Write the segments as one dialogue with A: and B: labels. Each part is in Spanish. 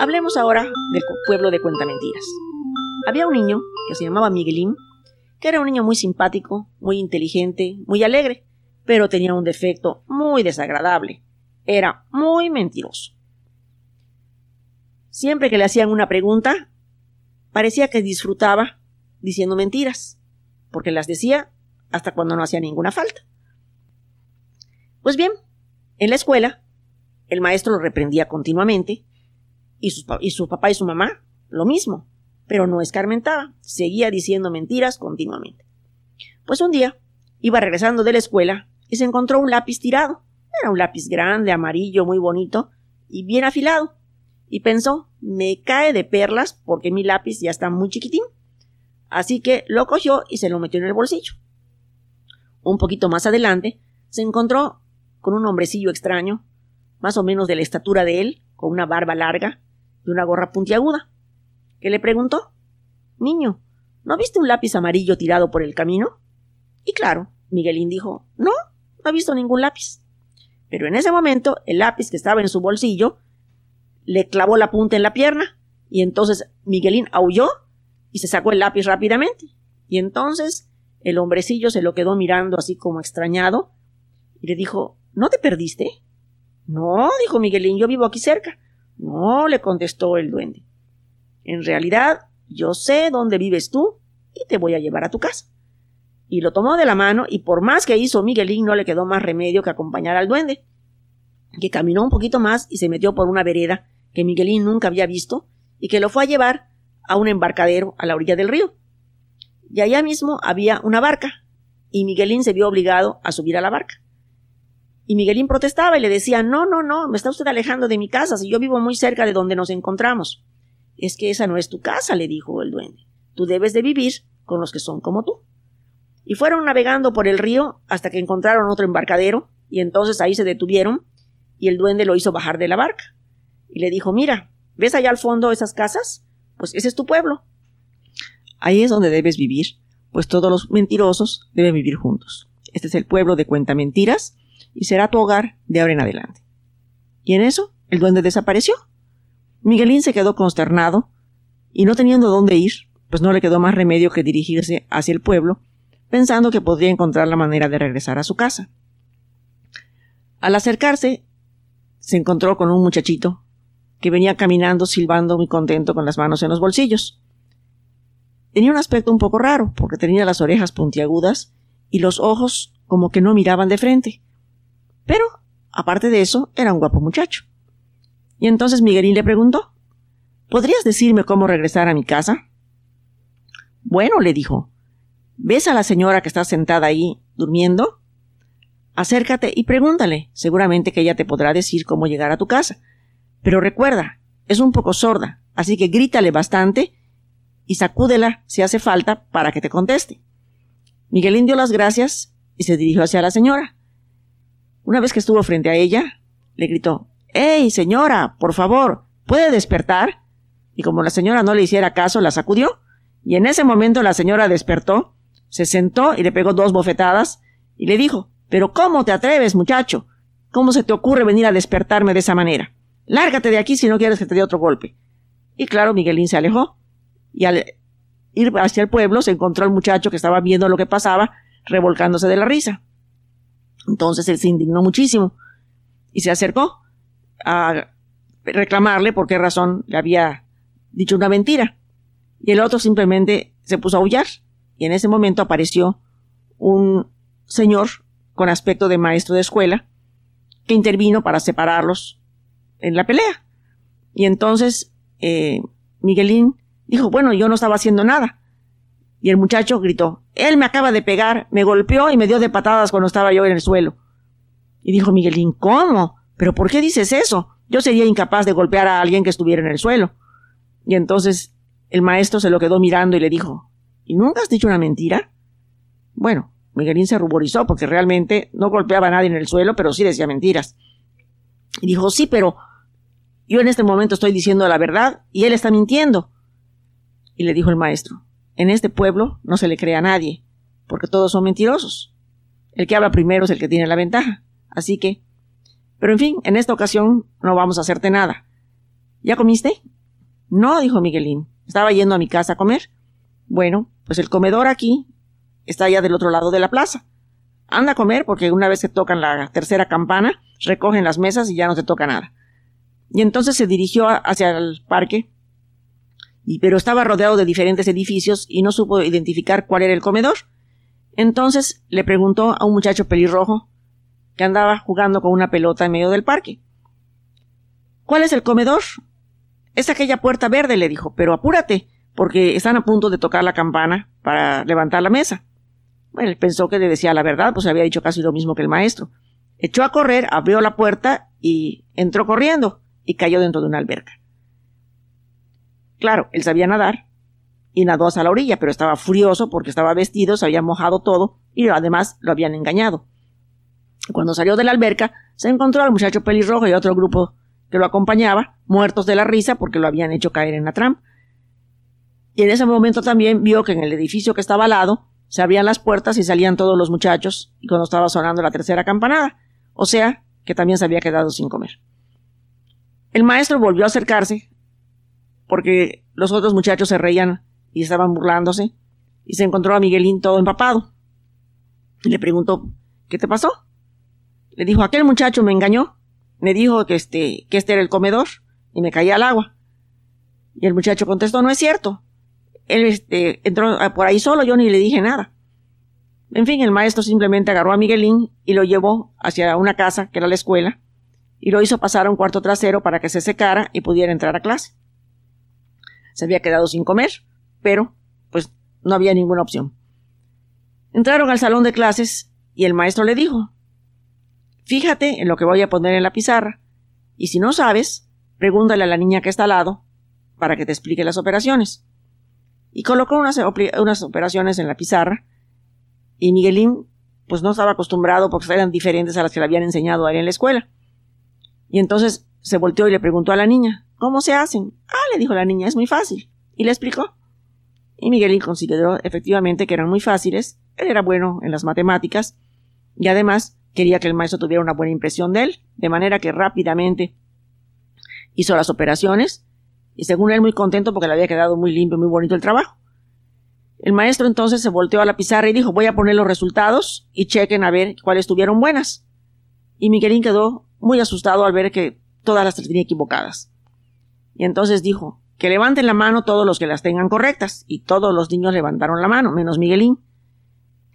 A: Hablemos ahora del pueblo de Cuentamentiras. Había un niño que se llamaba Miguelín, que era un niño muy simpático, muy inteligente, muy alegre, pero tenía un defecto muy desagradable. Era muy mentiroso. Siempre que le hacían una pregunta, parecía que disfrutaba diciendo mentiras, porque las decía hasta cuando no hacía ninguna falta. Pues bien, en la escuela, el maestro lo reprendía continuamente, y, y su papá y su mamá lo mismo, pero no escarmentaba, seguía diciendo mentiras continuamente. Pues un día iba regresando de la escuela y se encontró un lápiz tirado. Era un lápiz grande, amarillo, muy bonito y bien afilado. Y pensó, me cae de perlas porque mi lápiz ya está muy chiquitín. Así que lo cogió y se lo metió en el bolsillo. Un poquito más adelante se encontró con un hombrecillo extraño, más o menos de la estatura de él, con una barba larga y una gorra puntiaguda que le preguntó Niño, ¿no viste un lápiz amarillo tirado por el camino? Y claro, Miguelín dijo No, no he visto ningún lápiz. Pero en ese momento el lápiz que estaba en su bolsillo le clavó la punta en la pierna y entonces Miguelín aulló y se sacó el lápiz rápidamente. Y entonces el hombrecillo se lo quedó mirando así como extrañado y le dijo ¿No te perdiste? No, dijo Miguelín, yo vivo aquí cerca. No, le contestó el duende. En realidad, yo sé dónde vives tú y te voy a llevar a tu casa. Y lo tomó de la mano y por más que hizo Miguelín no le quedó más remedio que acompañar al duende, que caminó un poquito más y se metió por una vereda que Miguelín nunca había visto y que lo fue a llevar a un embarcadero a la orilla del río. Y allá mismo había una barca y Miguelín se vio obligado a subir a la barca. Y Miguelín protestaba y le decía No, no, no, me está usted alejando de mi casa si yo vivo muy cerca de donde nos encontramos. Es que esa no es tu casa, le dijo el duende. Tú debes de vivir con los que son como tú. Y fueron navegando por el río hasta que encontraron otro embarcadero, y entonces ahí se detuvieron, y el duende lo hizo bajar de la barca. Y le dijo, mira, ¿ves allá al fondo esas casas? Pues ese es tu pueblo. Ahí es donde debes vivir, pues todos los mentirosos deben vivir juntos. Este es el pueblo de cuenta mentiras, y será tu hogar de ahora en adelante. Y en eso, el duende desapareció. Miguelín se quedó consternado y no teniendo dónde ir, pues no le quedó más remedio que dirigirse hacia el pueblo, pensando que podría encontrar la manera de regresar a su casa. Al acercarse, se encontró con un muchachito que venía caminando silbando muy contento con las manos en los bolsillos. Tenía un aspecto un poco raro, porque tenía las orejas puntiagudas y los ojos como que no miraban de frente. Pero, aparte de eso, era un guapo muchacho. Y entonces Miguelín le preguntó ¿Podrías decirme cómo regresar a mi casa? Bueno, le dijo, ¿ves a la señora que está sentada ahí durmiendo? Acércate y pregúntale, seguramente que ella te podrá decir cómo llegar a tu casa. Pero recuerda, es un poco sorda, así que grítale bastante y sacúdela si hace falta para que te conteste. Miguelín dio las gracias y se dirigió hacia la señora. Una vez que estuvo frente a ella, le gritó ¡Ey, señora! Por favor, ¿puede despertar? Y como la señora no le hiciera caso, la sacudió, y en ese momento la señora despertó, se sentó y le pegó dos bofetadas, y le dijo Pero ¿cómo te atreves, muchacho? ¿Cómo se te ocurre venir a despertarme de esa manera? Lárgate de aquí si no quieres que te dé otro golpe. Y claro, Miguelín se alejó, y al ir hacia el pueblo se encontró al muchacho que estaba viendo lo que pasaba, revolcándose de la risa. Entonces él se indignó muchísimo y se acercó a reclamarle por qué razón le había dicho una mentira. Y el otro simplemente se puso a aullar. Y en ese momento apareció un señor con aspecto de maestro de escuela que intervino para separarlos en la pelea. Y entonces eh, Miguelín dijo, bueno, yo no estaba haciendo nada. Y el muchacho gritó, él me acaba de pegar, me golpeó y me dio de patadas cuando estaba yo en el suelo. Y dijo Miguelín, ¿cómo? ¿Pero por qué dices eso? Yo sería incapaz de golpear a alguien que estuviera en el suelo. Y entonces el maestro se lo quedó mirando y le dijo, ¿Y nunca has dicho una mentira? Bueno, Miguelín se ruborizó porque realmente no golpeaba a nadie en el suelo, pero sí decía mentiras. Y dijo, sí, pero yo en este momento estoy diciendo la verdad y él está mintiendo. Y le dijo el maestro, en este pueblo no se le cree a nadie, porque todos son mentirosos. El que habla primero es el que tiene la ventaja. Así que pero en fin, en esta ocasión no vamos a hacerte nada. ¿Ya comiste? No, dijo Miguelín. Estaba yendo a mi casa a comer. Bueno, pues el comedor aquí está allá del otro lado de la plaza. Anda a comer porque una vez que tocan la tercera campana, recogen las mesas y ya no te toca nada. Y entonces se dirigió hacia el parque, pero estaba rodeado de diferentes edificios y no supo identificar cuál era el comedor. Entonces le preguntó a un muchacho pelirrojo que andaba jugando con una pelota en medio del parque. ¿Cuál es el comedor? Es aquella puerta verde, le dijo, pero apúrate, porque están a punto de tocar la campana para levantar la mesa. Bueno, él pensó que le decía la verdad, pues había dicho casi lo mismo que el maestro. Echó a correr, abrió la puerta y entró corriendo y cayó dentro de una alberca. Claro, él sabía nadar y nadó hasta la orilla, pero estaba furioso porque estaba vestido, se había mojado todo y además lo habían engañado. Cuando salió de la alberca, se encontró al muchacho pelirrojo y otro grupo que lo acompañaba, muertos de la risa porque lo habían hecho caer en la trampa. Y en ese momento también vio que en el edificio que estaba al lado se abrían las puertas y salían todos los muchachos y cuando estaba sonando la tercera campanada, o sea, que también se había quedado sin comer. El maestro volvió a acercarse porque los otros muchachos se reían y estaban burlándose y se encontró a Miguelín todo empapado. Y le preguntó, ¿qué te pasó? Le dijo, aquel muchacho me engañó. Me dijo que este, que este era el comedor y me caía al agua. Y el muchacho contestó, no es cierto. Él este, entró por ahí solo, yo ni le dije nada. En fin, el maestro simplemente agarró a Miguelín y lo llevó hacia una casa, que era la escuela, y lo hizo pasar a un cuarto trasero para que se secara y pudiera entrar a clase. Se había quedado sin comer, pero pues no había ninguna opción. Entraron al salón de clases y el maestro le dijo, fíjate en lo que voy a poner en la pizarra, y si no sabes, pregúntale a la niña que está al lado para que te explique las operaciones. Y colocó unas, operaciones en la pizarra, y Miguelín pues no estaba acostumbrado porque eran diferentes a las que le habían enseñado a él en la escuela. Y entonces se volteó y le preguntó a la niña, ¿cómo se hacen? Ah, le dijo la niña, es muy fácil. Y le explicó. Y Miguelín consideró efectivamente que eran muy fáciles, él era bueno en las matemáticas, y además quería que el maestro tuviera una buena impresión de él, de manera que rápidamente hizo las operaciones, y según él muy contento porque le había quedado muy limpio muy bonito el trabajo. El maestro entonces se volteó a la pizarra y dijo, voy a poner los resultados y chequen a ver cuáles estuvieron buenas. Y Miguelín quedó muy asustado al ver que todas las tenía equivocadas. Y entonces dijo, que levanten la mano todos los que las tengan correctas, y todos los niños levantaron la mano, menos Miguelín.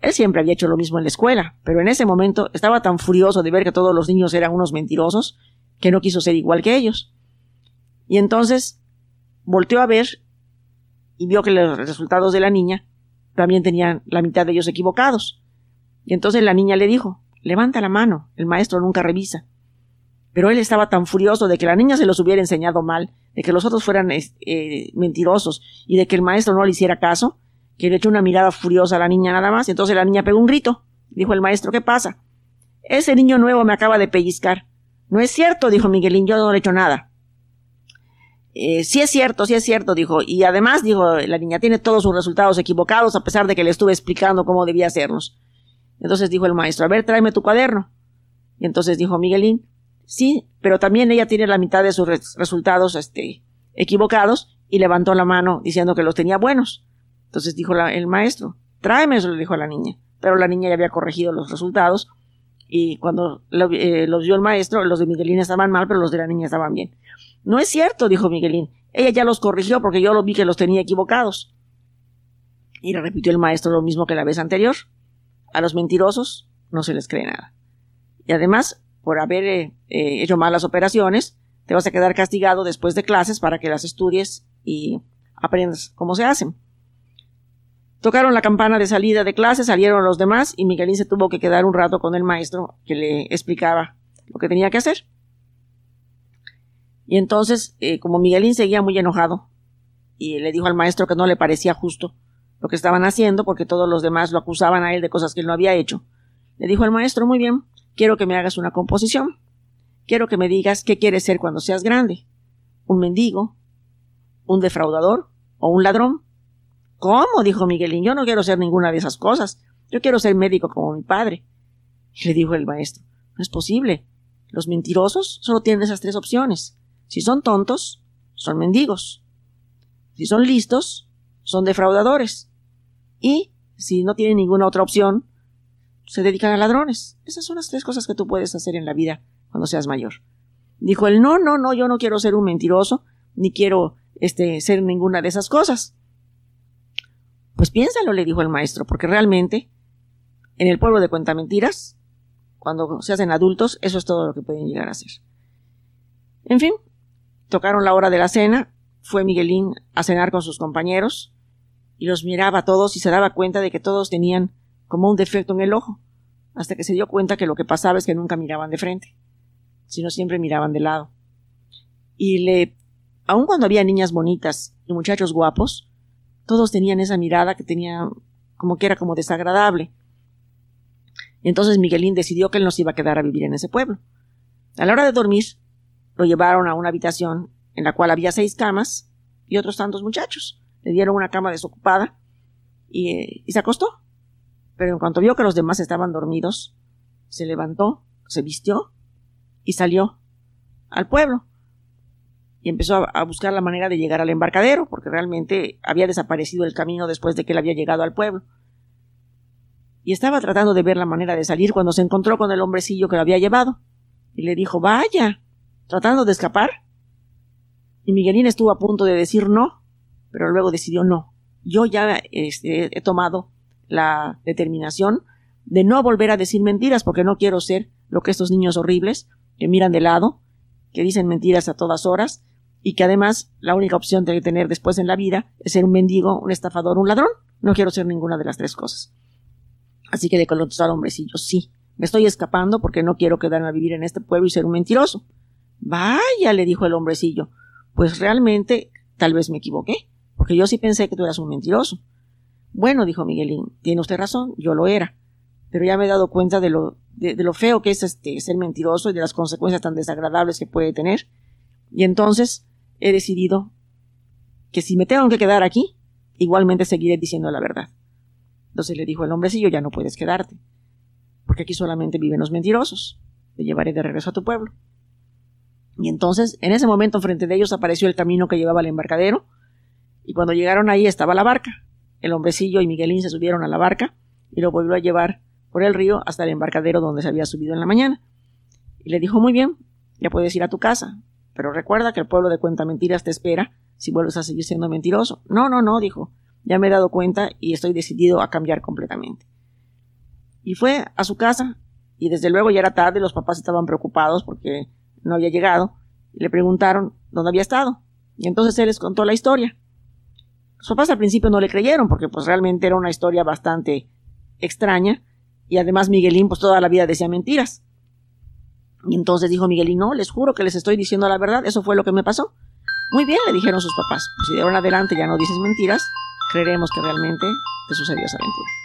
A: Él siempre había hecho lo mismo en la escuela, pero en ese momento estaba tan furioso de ver que todos los niños eran unos mentirosos, que no quiso ser igual que ellos. Y entonces volteó a ver y vio que los resultados de la niña también tenían la mitad de ellos equivocados. Y entonces la niña le dijo, levanta la mano, el maestro nunca revisa. Pero él estaba tan furioso de que la niña se los hubiera enseñado mal, de que los otros fueran eh, mentirosos y de que el maestro no le hiciera caso, que le echó una mirada furiosa a la niña nada más. Entonces la niña pegó un grito. Dijo el maestro, ¿qué pasa? Ese niño nuevo me acaba de pellizcar. No es cierto, dijo Miguelín, yo no le he hecho nada. Eh, sí es cierto, sí es cierto, dijo. Y además, dijo, la niña tiene todos sus resultados equivocados a pesar de que le estuve explicando cómo debía hacerlos. Entonces dijo el maestro, a ver, tráeme tu cuaderno. Y entonces dijo Miguelín, Sí, pero también ella tiene la mitad de sus resultados este, equivocados y levantó la mano diciendo que los tenía buenos. Entonces dijo el maestro, tráeme eso, le dijo a la niña. Pero la niña ya había corregido los resultados y cuando eh, los vio el maestro, los de Miguelín estaban mal, pero los de la niña estaban bien. No es cierto, dijo Miguelín. Ella ya los corrigió porque yo lo vi que los tenía equivocados. Y le repitió el maestro lo mismo que la vez anterior. A los mentirosos no se les cree nada. Y además por haber eh, eh, hecho malas operaciones, te vas a quedar castigado después de clases para que las estudies y aprendas cómo se hacen. Tocaron la campana de salida de clases, salieron los demás y Miguelín se tuvo que quedar un rato con el maestro que le explicaba lo que tenía que hacer. Y entonces, eh, como Miguelín seguía muy enojado y le dijo al maestro que no le parecía justo lo que estaban haciendo porque todos los demás lo acusaban a él de cosas que él no había hecho, le dijo al maestro, muy bien, Quiero que me hagas una composición. Quiero que me digas qué quieres ser cuando seas grande. ¿Un mendigo? ¿Un defraudador? ¿O un ladrón? ¿Cómo? dijo Miguelín. Yo no quiero ser ninguna de esas cosas. Yo quiero ser médico como mi padre. Y le dijo el maestro. No es posible. Los mentirosos solo tienen esas tres opciones. Si son tontos, son mendigos. Si son listos, son defraudadores. Y si no tienen ninguna otra opción, se dedican a ladrones. Esas son las tres cosas que tú puedes hacer en la vida cuando seas mayor. Dijo él, no, no, no, yo no quiero ser un mentiroso, ni quiero este, ser ninguna de esas cosas. Pues piénsalo, le dijo el maestro, porque realmente en el pueblo de Cuentamentiras, cuando se hacen adultos, eso es todo lo que pueden llegar a ser. En fin, tocaron la hora de la cena, fue Miguelín a cenar con sus compañeros, y los miraba a todos y se daba cuenta de que todos tenían como un defecto en el ojo, hasta que se dio cuenta que lo que pasaba es que nunca miraban de frente, sino siempre miraban de lado. Y le, aun cuando había niñas bonitas y muchachos guapos, todos tenían esa mirada que tenía como que era como desagradable. Entonces Miguelín decidió que él no se iba a quedar a vivir en ese pueblo. A la hora de dormir, lo llevaron a una habitación en la cual había seis camas y otros tantos muchachos. Le dieron una cama desocupada y, y se acostó. Pero en cuanto vio que los demás estaban dormidos, se levantó, se vistió y salió al pueblo. Y empezó a, buscar la manera de llegar al embarcadero, porque realmente había desaparecido el camino después de que él había llegado al pueblo. Y estaba tratando de ver la manera de salir cuando se encontró con el hombrecillo que lo había llevado. Y le dijo, vaya, tratando de escapar. Y Miguelín estuvo a punto de decir no, pero luego decidió no. Yo ya este, he tomado la determinación de no volver a decir mentiras porque no quiero ser lo que estos niños horribles que miran de lado, que dicen mentiras a todas horas y que además la única opción de tener después en la vida es ser un mendigo, un estafador, un ladrón. No quiero ser ninguna de las tres cosas. Así que le contestó al hombrecillo, sí, me estoy escapando porque no quiero quedarme a vivir en este pueblo y ser un mentiroso. Vaya, le dijo el hombrecillo, pues realmente tal vez me equivoqué, porque yo sí pensé que tú eras un mentiroso. Bueno, dijo Miguelín, tiene usted razón, yo lo era, pero ya me he dado cuenta de lo, de, lo feo que es este, ser mentiroso y de las consecuencias tan desagradables que puede tener. Y entonces he decidido que si me tengo que quedar aquí, igualmente seguiré diciendo la verdad. Entonces le dijo el hombrecillo, ya no puedes quedarte, porque aquí solamente viven los mentirosos. Te llevaré de regreso a tu pueblo. Y entonces, en ese momento, frente de ellos apareció el camino que llevaba al embarcadero, y cuando llegaron ahí estaba la barca. El hombrecillo y Miguelín se subieron a la barca y lo volvió a llevar por el río hasta el embarcadero donde se había subido en la mañana. Y le dijo, muy bien, ya puedes ir a tu casa, pero recuerda que el pueblo de Cuenta Mentiras te espera si vuelves a seguir siendo mentiroso. No, no, no, dijo, ya me he dado cuenta y estoy decidido a cambiar completamente. Y fue a su casa, y desde luego ya era tarde, los papás estaban preocupados porque no había llegado, y le preguntaron dónde había estado. Y entonces él les contó la historia. Sus papás al principio no le creyeron porque pues realmente era una historia bastante extraña y además Miguelín pues toda la vida decía mentiras. Y entonces dijo Miguelín, no, les juro que les estoy diciendo la verdad, eso fue lo que me pasó. Muy bien, le dijeron sus papás, pues si de ahora en adelante ya no dices mentiras, creeremos que realmente te sucedió esa aventura.